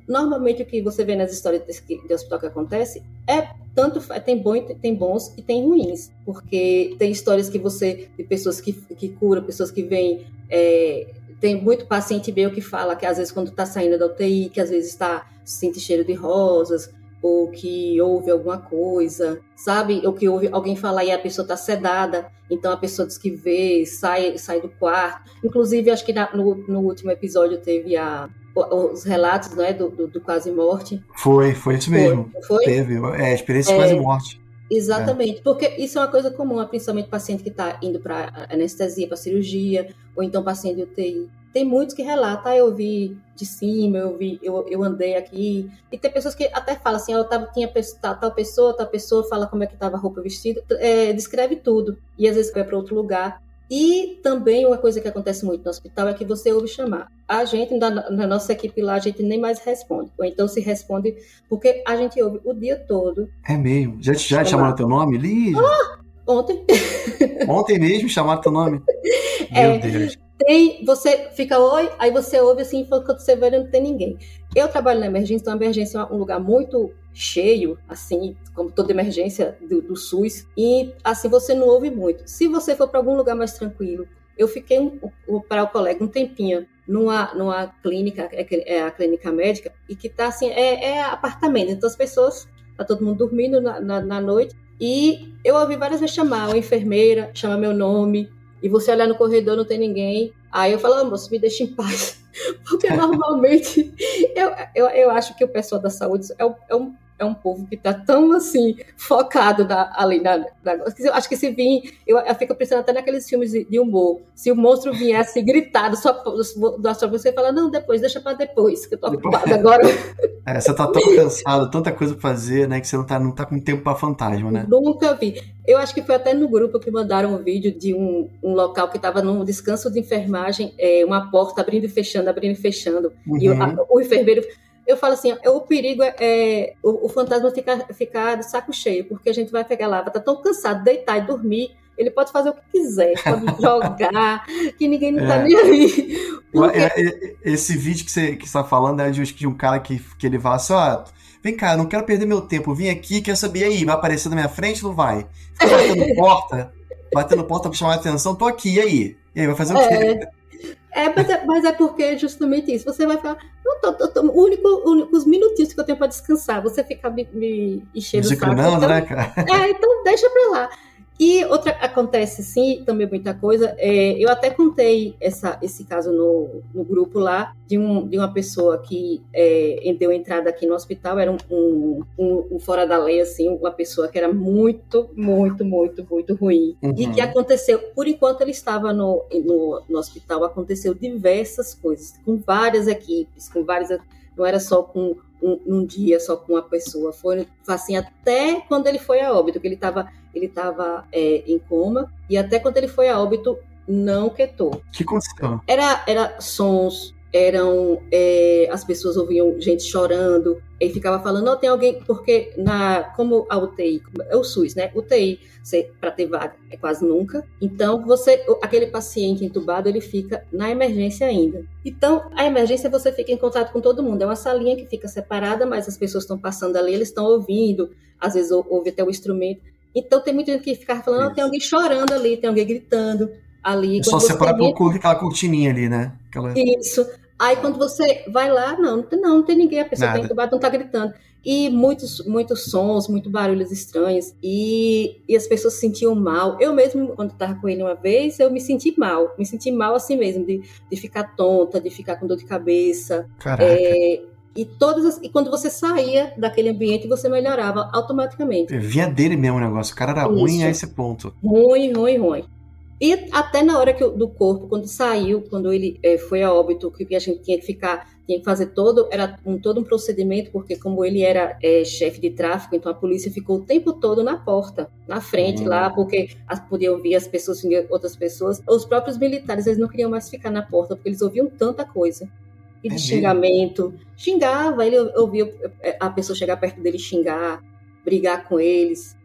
B: normalmente o que você vê nas histórias de, hospital que acontece é tanto tem bom tem bons e tem ruins, porque tem histórias que você de pessoas que, que curam, pessoas que vêm é, tem muito paciente meu que fala que às vezes quando está saindo da UTI, que às vezes está sente cheiro de rosas, ou que ouve alguma coisa, sabe? Ou que ouve alguém falar e a pessoa está sedada, então a pessoa diz que vê, sai, sai do quarto. Inclusive, acho que na, no, no último episódio teve a, os relatos né, do, do, do quase morte.
A: Foi, foi isso mesmo. Foi? foi? Teve, é, experiência de é, quase morte.
B: Exatamente, é. porque isso é uma coisa comum, principalmente paciente que está indo para anestesia, para cirurgia, ou então paciente de UTI tem muitos que relatam, ah, eu vi de cima, eu vi, eu, eu andei aqui. E tem pessoas que até falam assim, eu tava, tinha tal, tal pessoa, tal pessoa, fala como é que tava a roupa vestida, é, descreve tudo. E às vezes vai para outro lugar. E também uma coisa que acontece muito no hospital é que você ouve chamar. A gente, na, na, nossa equipe lá, a gente nem mais responde. Ou então se responde porque a gente ouve o dia todo.
A: É mesmo? Já, já chamaram teu nome, Lígia?
B: Ah, ontem. (laughs)
A: Ontem mesmo chamaram teu nome?
B: É, Meu Deus tem, você fica oi, aí você ouve assim, quando você vê, não tem ninguém. Eu trabalho na emergência, então a emergência é um lugar muito cheio, assim, como toda emergência do, do SUS, e assim você não ouve muito. Se você for para algum lugar mais tranquilo, eu fiquei um, um, para o colega um tempinho numa, numa clínica, é, é a clínica médica, e que tá assim, é, é apartamento, então as pessoas, tá todo mundo dormindo na, na, na noite, e eu ouvi várias vezes chamar a enfermeira, chamar meu nome, e você olhar no corredor não tem ninguém. Aí eu falo, oh, moço, me deixa em paz. (laughs) Porque normalmente (laughs) eu, eu, eu acho que o pessoal da saúde é, é, um, é um povo que está tão assim focado na, ali na, na, acho que se vir eu, eu fico pensando até naqueles filmes de, de, humor. Se o monstro viesse gritado só só você fala não depois deixa para depois que eu tô ocupado agora. (laughs)
A: É, você tá tão cansado tanta coisa para fazer né que você não tá não tá com tempo para fantasma né?
B: Nunca vi. Eu acho que foi até no grupo que mandaram um vídeo de um, um local que estava num descanso de enfermagem é, uma porta abrindo e fechando abrindo e fechando. Uhum. e o, a, o enfermeiro eu falo assim, o perigo é, é o, o, fantasma ficar, de saco cheio, porque a gente vai pegar lá, vai estar tá tão cansado, deitar e dormir, ele pode fazer o que quiser, pode (laughs) jogar, que ninguém não tá é. nem aí.
A: Porque... É, é, esse vídeo que você que está falando é de, de um cara que, que ele fala assim, ó, vem cá, não quero perder meu tempo, vim aqui, quer saber aí, vai aparecer na minha frente ou não vai? Fica batendo (laughs) porta, batendo porta pra chamar a atenção, tô aqui, e aí? E aí, vai fazer o quê?
B: É. É, mas é, mas é porque é justamente isso. Você vai falar, não, tô, tô, tô, único, único, os minutinhos que eu tenho para descansar, você fica me, me enchendo o saco.
A: Então, né, cara?
B: É, então deixa para lá. E outra acontece sim, também muita coisa. É, eu até contei essa, esse caso no, no grupo lá de, um, de uma pessoa que é, deu entrada aqui no hospital, era um, um, um, fora da lei, assim, uma pessoa que era muito, muito, muito, muito ruim. Uhum. E que aconteceu, por enquanto ele estava no, no, no hospital, aconteceu diversas coisas, com várias equipes, com várias. Não era só com um, um, dia só com uma pessoa. Foi assim até quando ele foi a óbito, que ele estava ele tava, é, em coma, e até quando ele foi a óbito, não quietou.
A: Que condição?
B: Era, era sons, eram é, as pessoas ouviam gente chorando e ficava falando não tem alguém porque na como a UTI é o SUS né? UTI para ter vaga é quase nunca. Então você aquele paciente entubado ele fica na emergência ainda. Então a emergência você fica em contato com todo mundo. É uma salinha que fica separada mas as pessoas estão passando ali eles estão ouvindo. Às vezes ouve até o instrumento então tem muita gente que fica falando não tem alguém chorando ali tem alguém gritando ali.
A: É só separar por aquela cortininha ali, né? Aquela...
B: Isso. Aí quando você vai lá, não, não tem, não, não tem ninguém, a pessoa está entubada, não está gritando. E muitos, muitos sons, muitos barulhos estranhos. E, e as pessoas se sentiam mal. Eu mesmo, quando estava com ele uma vez, eu me senti mal. Me senti mal assim mesmo, de, de ficar tonta, de ficar com dor de cabeça.
A: Caraca. É,
B: e todas as, e quando você saía daquele ambiente, você melhorava automaticamente.
A: Vinha dele mesmo o negócio. O cara era Isso. ruim a esse ponto.
B: Ruim, ruim, ruim. E até na hora que do corpo, quando saiu, quando ele é, foi a óbito, que a gente tinha que ficar, tinha que fazer todo, era um, todo um procedimento, porque como ele era é, chefe de tráfico, então a polícia ficou o tempo todo na porta, na frente uhum. lá, porque as, podiam ouvir as pessoas, outras pessoas. Os próprios militares, eles não queriam mais ficar na porta, porque eles ouviam tanta coisa. E de é xingamento. Mesmo? Xingava, ele ouvia é, a pessoa chegar perto dele xingar, brigar com eles,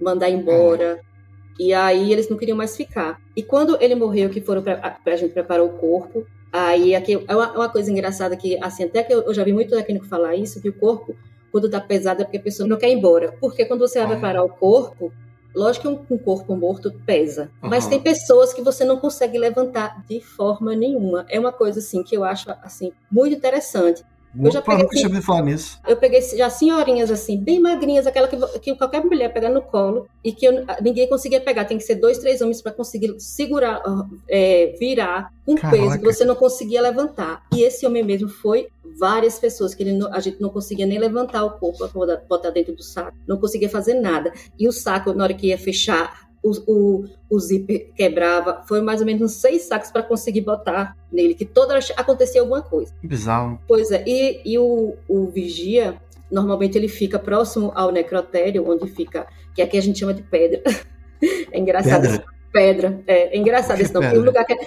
B: mandar embora. É. E aí eles não queriam mais ficar. E quando ele morreu, que foram para a gente preparar o corpo, aí aqui é uma, é uma, coisa engraçada que, assim, até que eu, eu já vi muito técnico falar isso, que o corpo, quando tá pesado, é porque a pessoa não quer ir embora. Porque quando você vai preparar o corpo, lógico que um, um corpo morto pesa, uhum. mas tem pessoas que você não consegue levantar de forma nenhuma. É uma coisa, assim, que eu acho, assim, muito interessante.
A: Eu já peguei, assim, falar nisso.
B: Eu peguei já senhorinhas assim, bem magrinhas, aquela que, que qualquer mulher pega no colo e que eu, ninguém conseguia pegar. Tem que ser dois, três homens para conseguir segurar, é, virar um Caraca. peso que você não conseguia levantar. E esse homem mesmo foi várias pessoas que ele, a gente não conseguia nem levantar o corpo para botar dentro do saco, não conseguia fazer nada. E o saco, na hora que ia fechar, o, o, o zíper quebrava. Foi mais ou menos uns seis sacos para conseguir botar nele, que toda hora acontecia alguma coisa.
A: Bizarro.
B: Pois é, e, e o, o vigia, normalmente ele fica próximo ao necrotério, onde fica, que aqui a gente chama de pedra. (laughs) é engraçado. Pedra? pedra. É, é engraçado esse nome. Um lugar que é,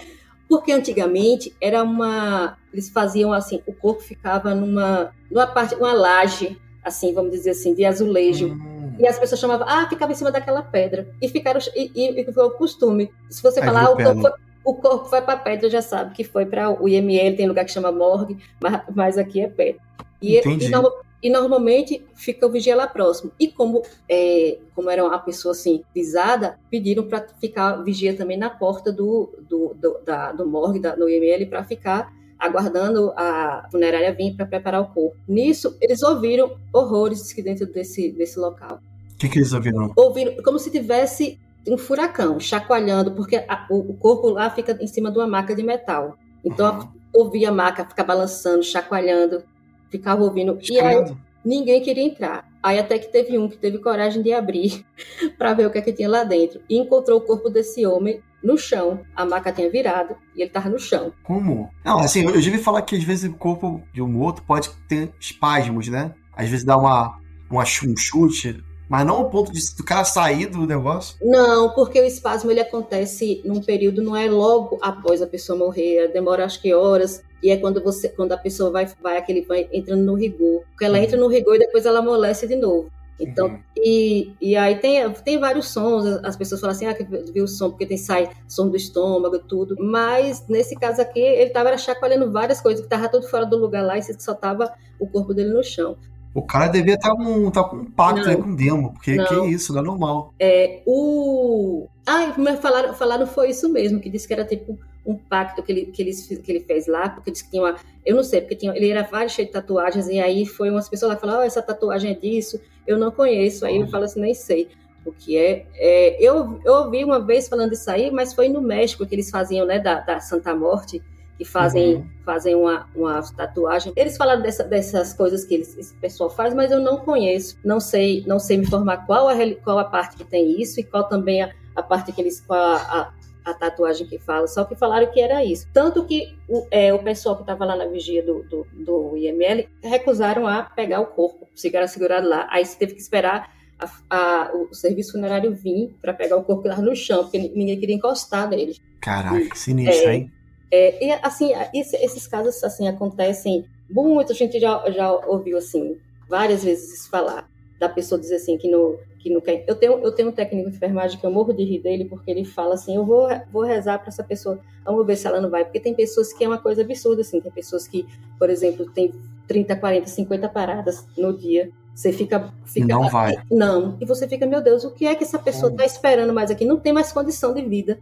B: porque antigamente era uma. Eles faziam assim, o corpo ficava numa, numa parte, uma laje, assim, vamos dizer assim, de azulejo. Hum e as pessoas chamavam, ah, ficava em cima daquela pedra. E ficaram e, e, e foi o costume. Se você Aí falar, ah, o corpo, foi, o corpo foi para a pedra, já sabe que foi para o IML, tem lugar que chama morgue, mas, mas aqui é pedra. E, e, e, normalmente fica o vigia lá próximo. E como, é, como era uma pessoa assim, pisada, pediram para ficar vigia também na porta do, do, do, da, do morgue, da, no IML, para ficar aguardando a funerária vir para preparar o corpo. Nisso, eles ouviram horrores dentro desse, desse local.
A: O que, que eles ouviram?
B: Ouviram como se tivesse um furacão chacoalhando, porque a, o, o, corpo lá fica em cima de uma maca de metal. Então, uhum. ouvia a maca ficar balançando, chacoalhando, ficava ouvindo. E aí, Ninguém queria entrar. Aí até que teve um que teve coragem de abrir (laughs) para ver o que é que tinha lá dentro. E encontrou o corpo desse homem no chão. A maca tinha virado e ele tava no chão.
A: Como? Não, assim, eu, já vi falar que às vezes o corpo de um outro pode ter espasmos, né? Às vezes dá uma, uma um chute. Mas não ao ponto de o cara sair do negócio?
B: Não, porque o espasmo ele acontece num período, não é logo após a pessoa morrer, demora acho que horas, e é quando você, quando a pessoa vai, vai aquele vai entrando no rigor. Porque ela entra no rigor e depois ela amolece de novo. Então, uhum. e, e aí tem, tem vários sons, as pessoas falam assim, ah, que viu o som, porque tem sai som do estômago, tudo. Mas nesse caso aqui, ele estava chacoalhando várias coisas, que estava tudo fora do lugar lá e só tava o corpo dele no chão.
A: O cara devia estar com, tá com um pacto aí com o demo, porque não. que é isso, não é normal.
B: É, o. Ah, mas falaram, falaram foi isso mesmo, que disse que era tipo um pacto que ele, que ele, que ele fez lá, porque disse que tinha uma. Eu não sei, porque tinha, ele era vários cheio de tatuagens, e aí foi umas pessoas lá que falaram: oh, essa tatuagem é disso, eu não conheço. Aí eu falo assim: nem sei o que é. é. eu, eu ouvi uma vez falando isso aí, mas foi no México que eles faziam, né, da, da Santa Morte que fazem, uhum. fazem uma, uma tatuagem. Eles falaram dessa, dessas coisas que eles, esse pessoal faz, mas eu não conheço. Não sei, não sei me informar qual a, qual a parte que tem isso e qual também a, a parte que eles. Qual a, a, a tatuagem que fala, só que falaram que era isso. Tanto que o, é, o pessoal que estava lá na vigia do, do, do, IML recusaram a pegar o corpo, ficaram segurados lá. Aí você teve que esperar a, a, o serviço funerário vir para pegar o corpo que estava no chão, porque ninguém queria encostar nele.
A: Caraca, sinistro, é, hein?
B: É, e assim, esse, esses casos assim acontecem muito, a gente já, já ouviu assim várias vezes falar da pessoa dizer assim que no que não quer. Eu tenho eu tenho um técnico de enfermagem que eu morro de rir dele porque ele fala assim, eu vou vou rezar para essa pessoa, vamos ver se ela não vai, porque tem pessoas que é uma coisa absurda assim, tem pessoas que, por exemplo, tem 30, 40, 50 paradas no dia. Você fica, fica.
A: Não vai.
B: Não. E você fica, meu Deus, o que é que essa pessoa está esperando mais aqui? Não tem mais condição de vida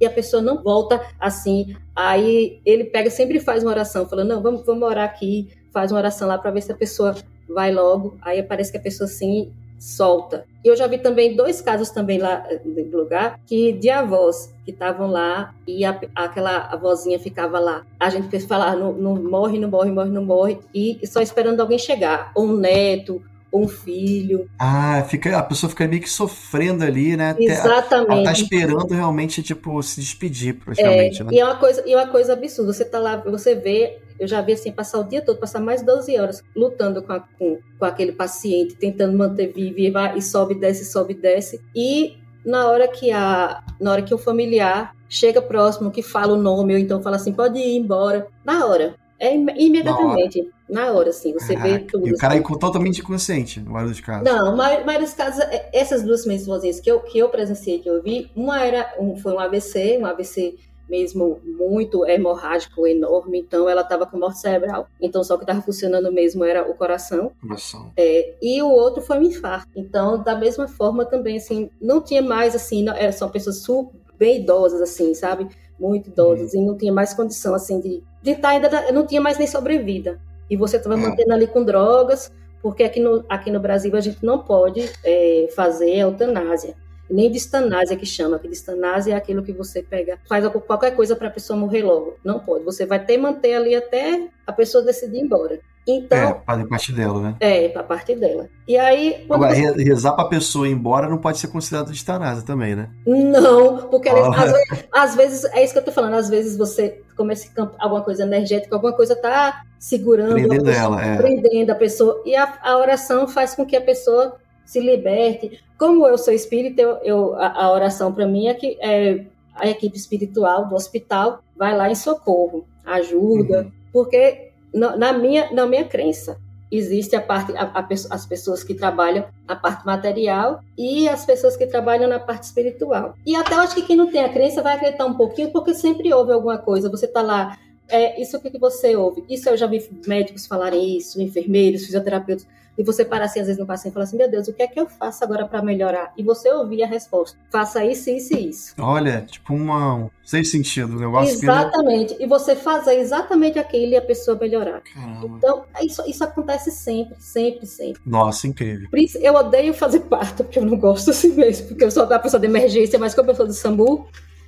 B: e a pessoa não volta assim. Aí ele pega, sempre faz uma oração, falando: não, vamos, vamos orar aqui, faz uma oração lá para ver se a pessoa vai logo. Aí parece que a pessoa assim solta. Eu já vi também dois casos também lá no lugar que de avós que estavam lá e a, aquela avózinha ficava lá. A gente fez falar, não, não morre, não morre, morre, não morre e só esperando alguém chegar, ou um neto, um filho.
A: Ah, fica, a pessoa fica meio que sofrendo ali, né?
B: Exatamente. Ela
A: tá esperando realmente, tipo, se despedir, praticamente,
B: é,
A: né?
B: E é uma coisa, e é uma coisa absurda. Você tá lá, você vê, eu já vi assim, passar o dia todo, passar mais de 12 horas lutando com, a, com, com aquele paciente, tentando manter vivo e, vai, e sobe, desce, sobe, desce. E na hora que a na hora que o familiar chega próximo, que fala o nome, ou então fala assim, pode ir embora, na hora. É imediatamente, na hora, na hora assim, você Caraca. vê tudo.
A: E o cara é totalmente inconsciente, no maior dos casos.
B: Não, mas dos casos, é, essas duas mesmas que eu, que eu presenciei, que eu vi, uma era, um, foi um AVC, um AVC mesmo muito hemorrágico, enorme, então ela estava com morte cerebral, então só o que estava funcionando mesmo era o coração.
A: Coração.
B: É, e o outro foi um infarto. Então, da mesma forma também, assim, não tinha mais, assim, não, eram só pessoas super, bem idosas, assim, sabe? Muito idosas, uhum. e não tinha mais condição, assim, de estar tá ainda não tinha mais nem sobrevida. E você estava é. mantendo ali com drogas, porque aqui no, aqui no Brasil a gente não pode é, fazer eutanásia. Nem distanásia que chama, que distanásia é aquilo que você pega, faz qualquer coisa para a pessoa morrer logo. Não pode. Você vai ter manter ali até a pessoa decidir ir embora. Então, é,
A: para parte dela, né?
B: É, para parte dela. E aí.
A: Agora, você... rezar para a pessoa ir embora não pode ser considerado distanásia também, né?
B: Não, porque oh. às, vezes, às, vezes, é isso que eu tô falando, às vezes você começa a alguma coisa energética, alguma coisa tá segurando,
A: prendendo
B: pessoa,
A: ela, é.
B: prendendo a pessoa, e a, a, oração faz com que a pessoa se liberte. Como eu sou espírita, eu, eu a, a, oração para mim é que é, a equipe espiritual do hospital vai lá em socorro, ajuda, uhum. porque na minha, na minha crença, existe a parte a, a, as pessoas que trabalham a parte material e as pessoas que trabalham na parte espiritual. E até acho que quem não tem a crença vai acreditar um pouquinho porque sempre houve alguma coisa. Você está lá, é, isso que você ouve. Isso eu já vi médicos falarem isso, enfermeiros, fisioterapeutas e você parar assim, às vezes no paciente e falar assim, meu Deus, o que é que eu faço agora para melhorar? E você ouvir a resposta, faça isso, isso e isso.
A: Olha, tipo uma... sem sentido, o negócio
B: Exatamente, que... e você fazer exatamente aquilo e a pessoa melhorar. Caramba. Então, isso, isso acontece sempre, sempre, sempre.
A: Nossa, incrível.
B: Por isso, eu odeio fazer parto, porque eu não gosto assim mesmo, porque eu sou da pessoa de emergência, mas como eu sou do SAMU,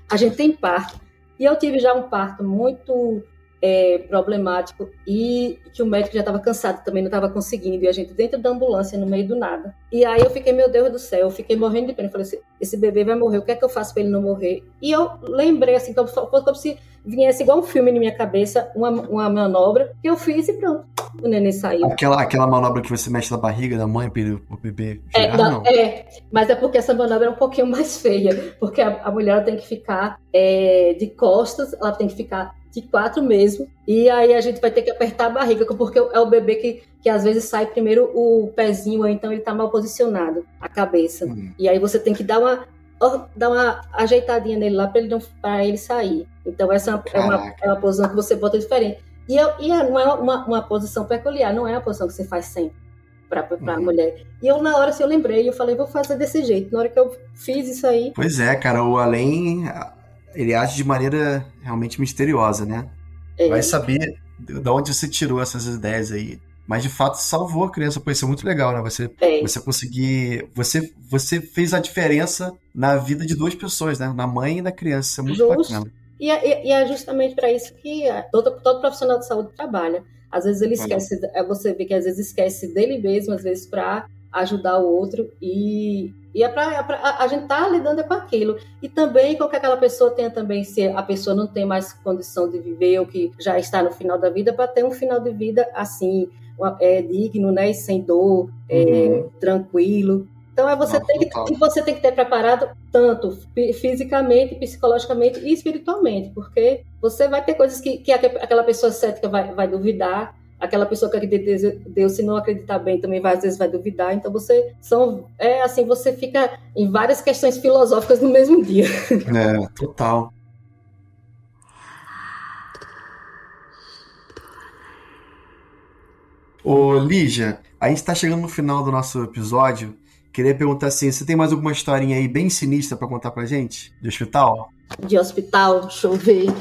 B: a gente tem parto. E eu tive já um parto muito é, problemático e que o médico já estava cansado, também não estava conseguindo, e a gente dentro da ambulância, no meio do nada. E aí eu fiquei, meu Deus do céu, eu fiquei morrendo de pena. Eu falei assim, esse bebê vai morrer, o que é que eu faço para ele não morrer? E eu lembrei, assim, como, como se viesse igual um filme na minha cabeça, uma, uma manobra, que eu fiz e pronto, o neném saiu.
A: Aquela, aquela manobra que você mexe na barriga da mãe para o bebê
B: é, girar, é, não, é, mas é porque essa manobra é um pouquinho (laughs) mais feia, porque a, a mulher tem que ficar é, de costas, ela tem que ficar de quatro mesmo. E aí a gente vai ter que apertar a barriga, porque é o bebê que, que às vezes sai primeiro o pezinho, então ele tá mal posicionado, a cabeça. Uhum. E aí você tem que dar uma, dar uma ajeitadinha nele lá para ele, não, ele sair. Então essa é uma, é uma posição que você bota diferente. E, eu, e é, não é uma, uma posição peculiar, não é uma posição que você faz sempre para a uhum. mulher. E eu, na hora, assim, eu lembrei, eu falei, vou fazer desse jeito. Na hora que eu fiz isso aí.
A: Pois é, cara, o além ele age de maneira realmente misteriosa, né? É. Vai saber de onde você tirou essas ideias aí. Mas de fato salvou a criança, pô, isso é muito legal, né? Você, é. você conseguir. Você, você fez a diferença na vida de duas pessoas, né? Na mãe e na criança. Isso é muito Justo. bacana.
B: E é, e é justamente para isso que todo, todo profissional de saúde trabalha. Às vezes ele esquece, é você vê que às vezes esquece dele mesmo, às vezes para ajudar o outro e, e é pra, é pra, a, a, gente tá lidando com aquilo. E também com que aquela pessoa tenha também, se a pessoa não tem mais condição de viver ou que já está no final da vida, para ter um final de vida assim, é, digno, né? E sem dor, é, uhum. é, tranquilo. Então é você, tem que, você tem que ter preparado tanto fisicamente, psicologicamente e espiritualmente, porque você vai ter coisas que, que aquela pessoa cética vai, vai duvidar, aquela pessoa que acredita em Deus, se não acreditar bem, também vai, às vezes vai duvidar. Então você são é assim, você fica em várias questões filosóficas no mesmo dia. (laughs)
A: É, total. Ô, Lígia, a gente está chegando no final do nosso episódio. Queria perguntar assim, você tem mais alguma historinha aí bem sinistra para contar pra gente? De hospital?
B: De hospital, deixa eu ver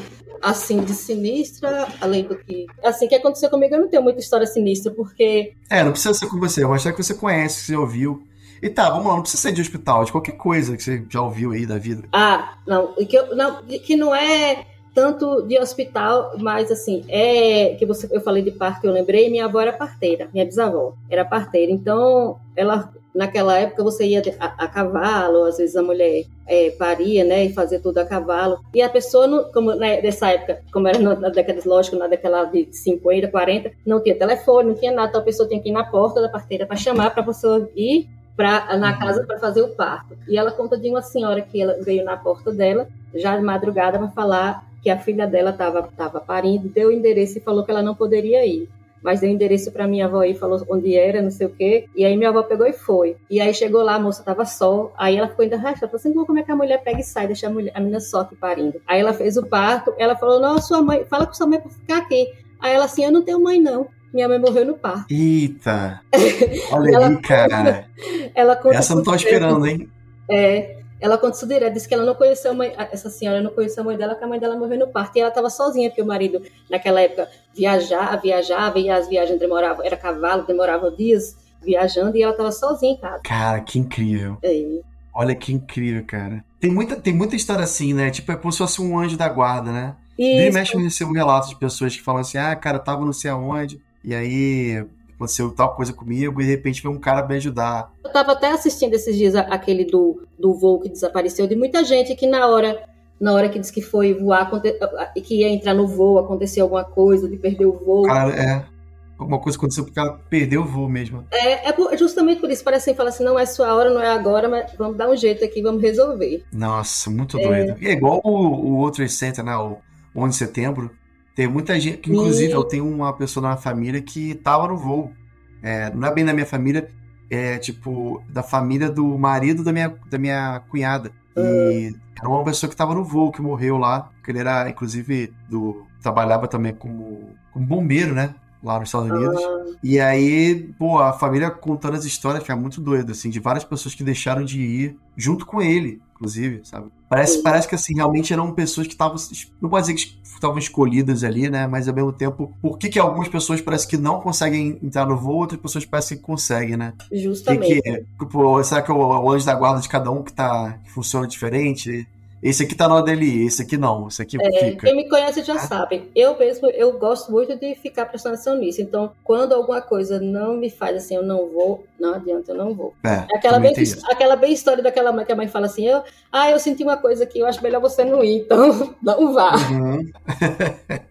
B: assim, de sinistra, além do que. Assim, que aconteceu comigo, eu não tenho muita história sinistra, porque.
A: É, não precisa ser com você, mas é que você conhece, que você ouviu. E tá, vamos lá, não precisa ser de hospital, de qualquer coisa que você já ouviu aí da vida.
B: Ah, não, que, eu, não, que não é tanto de hospital, mas assim, é que você, eu falei de parto eu lembrei, minha avó era parteira, minha bisavó era parteira, então ela naquela época você ia a, a cavalo, às vezes a mulher é, paria, né, e fazia tudo a cavalo. E a pessoa, não, como né, nessa época, como era na década, lógico, na década de 50, 40, não tinha telefone, não tinha nada, então a pessoa tinha que ir na porta da parteira para chamar para a pessoa ir pra, na casa para fazer o parto. E ela conta de uma senhora que ela veio na porta dela, já de madrugada, para falar que a filha dela estava parindo, deu o endereço e falou que ela não poderia ir mas deu endereço para minha avó e falou onde era, não sei o quê. E aí minha avó pegou e foi. E aí chegou lá, a moça tava só. Aí ela ficou ainda rachada. Falou assim: como é que a mulher pega e sai, deixa a, mulher, a menina só aqui parindo. Aí ela fez o parto. Ela falou: não, sua mãe, fala com sua mãe para ficar aqui. Aí ela assim: eu não tenho mãe, não. Minha mãe morreu no parto.
A: Eita! (laughs) Olha ela, aí, cara. (laughs) Ela Essa não tô esperando, hein?
B: É. Ela conta isso direto, disse que ela não conheceu a mãe, essa senhora não conheceu a mãe dela, porque a mãe dela morreu no parto. E ela estava sozinha, porque o marido, naquela época, viajava, viajava, e as viagens demoravam, era cavalo, demoravam dias viajando, e ela estava sozinha em casa.
A: Cara, que incrível.
B: É.
A: Olha que incrível, cara. Tem muita, tem muita história assim, né? Tipo, é como se fosse um anjo da guarda, né? Isso. e mexe, eu recebo relatos de pessoas que falam assim, ah, cara, eu tava não sei aonde, e aí aconteceu tal coisa comigo e de repente veio um cara me ajudar.
B: Eu tava até assistindo esses dias aquele do, do voo que desapareceu, de muita gente que na hora na hora que disse que foi voar e que ia entrar no voo, aconteceu alguma coisa, de perder o voo.
A: Cara, é. Alguma coisa aconteceu porque ela perdeu o voo mesmo.
B: É, é justamente por isso. Parece assim, fala assim, não é sua hora, não é agora, mas vamos dar um jeito aqui, vamos resolver.
A: Nossa, muito é. doido. E é igual o, o outro Center, né? O 11 de setembro, tem muita gente, que, inclusive, e... eu tenho uma pessoa na família que tava no voo. É, não é bem da minha família, é tipo da família do marido da minha, da minha cunhada. E era uma pessoa que tava no voo, que morreu lá, que ele era, inclusive, do. trabalhava também como, como bombeiro, né? Lá nos Estados Unidos. Ah. E aí, pô, a família contando as histórias fica muito doida, assim, de várias pessoas que deixaram de ir junto com ele inclusive, sabe? Parece, parece que, assim, realmente eram pessoas que estavam, não pode dizer que estavam escolhidas ali, né? Mas, ao mesmo tempo, por que que algumas pessoas parece que não conseguem entrar no voo, outras pessoas parecem que conseguem, né?
B: Justamente.
A: Que, que, tipo, será que é o, o anjo da guarda de cada um que, tá, que funciona diferente? Esse aqui tá no ADLI, esse aqui não, esse aqui é, fica.
B: Quem me conhece já é. sabe. Eu mesmo, eu gosto muito de ficar prestando atenção nisso. Então, quando alguma coisa não me faz assim, eu não vou, não adianta, eu não vou. É, aquela, bem, aquela bem história daquela mãe que a mãe fala assim, eu, ah, eu senti uma coisa aqui, eu acho melhor você não ir, (laughs) então não vá. Uhum. (laughs)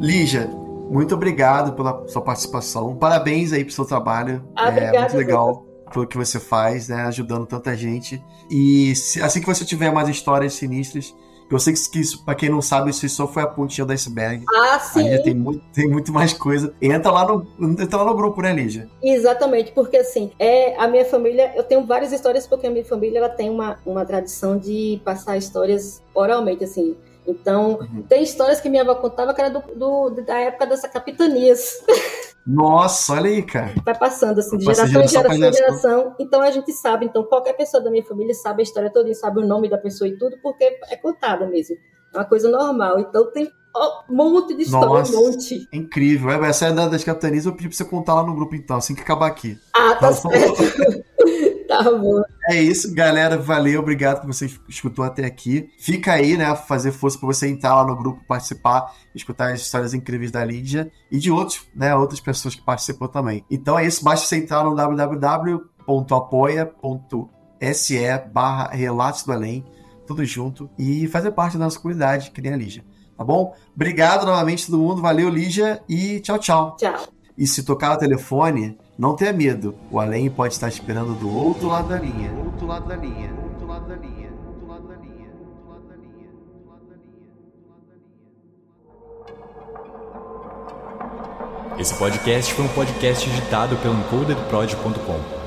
A: Lígia, muito obrigado pela sua participação. Parabéns aí pro seu trabalho. Ah, é muito legal pelo que você faz, né? Ajudando tanta gente. E se, assim que você tiver mais histórias sinistras, eu sei que isso, pra quem não sabe, isso só foi a pontinha do iceberg.
B: Ah, sim.
A: Ainda tem muito, tem muito mais coisa. Entra lá no, entra lá no grupo, né, Lígia?
B: Exatamente, porque assim, é, a minha família, eu tenho várias histórias, porque a minha família ela tem uma, uma tradição de passar histórias oralmente, assim. Então, uhum. tem histórias que minha avó contava que era do, do da época dessa capitanias. (laughs)
A: Nossa, olha aí, cara.
B: Vai passando assim, de geração, em geração, em geração. Então a gente sabe, então qualquer pessoa da minha família sabe a história toda, sabe o nome da pessoa e tudo, porque é contada mesmo. É uma coisa normal. Então tem um monte de história, Nossa, um monte.
A: Incrível. Essa é das capitanias, eu pedi pra você contar lá no grupo então, assim que acabar aqui.
B: Ah, tá, tá certo. (laughs) Tá bom.
A: É isso, galera. Valeu, obrigado por você escutou até aqui. Fica aí, né? Fazer força para você entrar lá no grupo, participar, escutar as histórias incríveis da Lídia e de outros, né? Outras pessoas que participou também. Então é isso, basta você entrar no www.apoia.se barra Relatos do Além, tudo junto, e fazer parte da nossa comunidade, que nem a Lígia. Tá bom? Obrigado novamente todo mundo, valeu Lígia e tchau, tchau.
B: Tchau.
A: E se tocar o telefone, não tenha medo, o além pode estar esperando do outro lado da linha. Outro lado da linha. Outro
C: lado da linha. Esse podcast foi um podcast editado pelo encodedprod.com.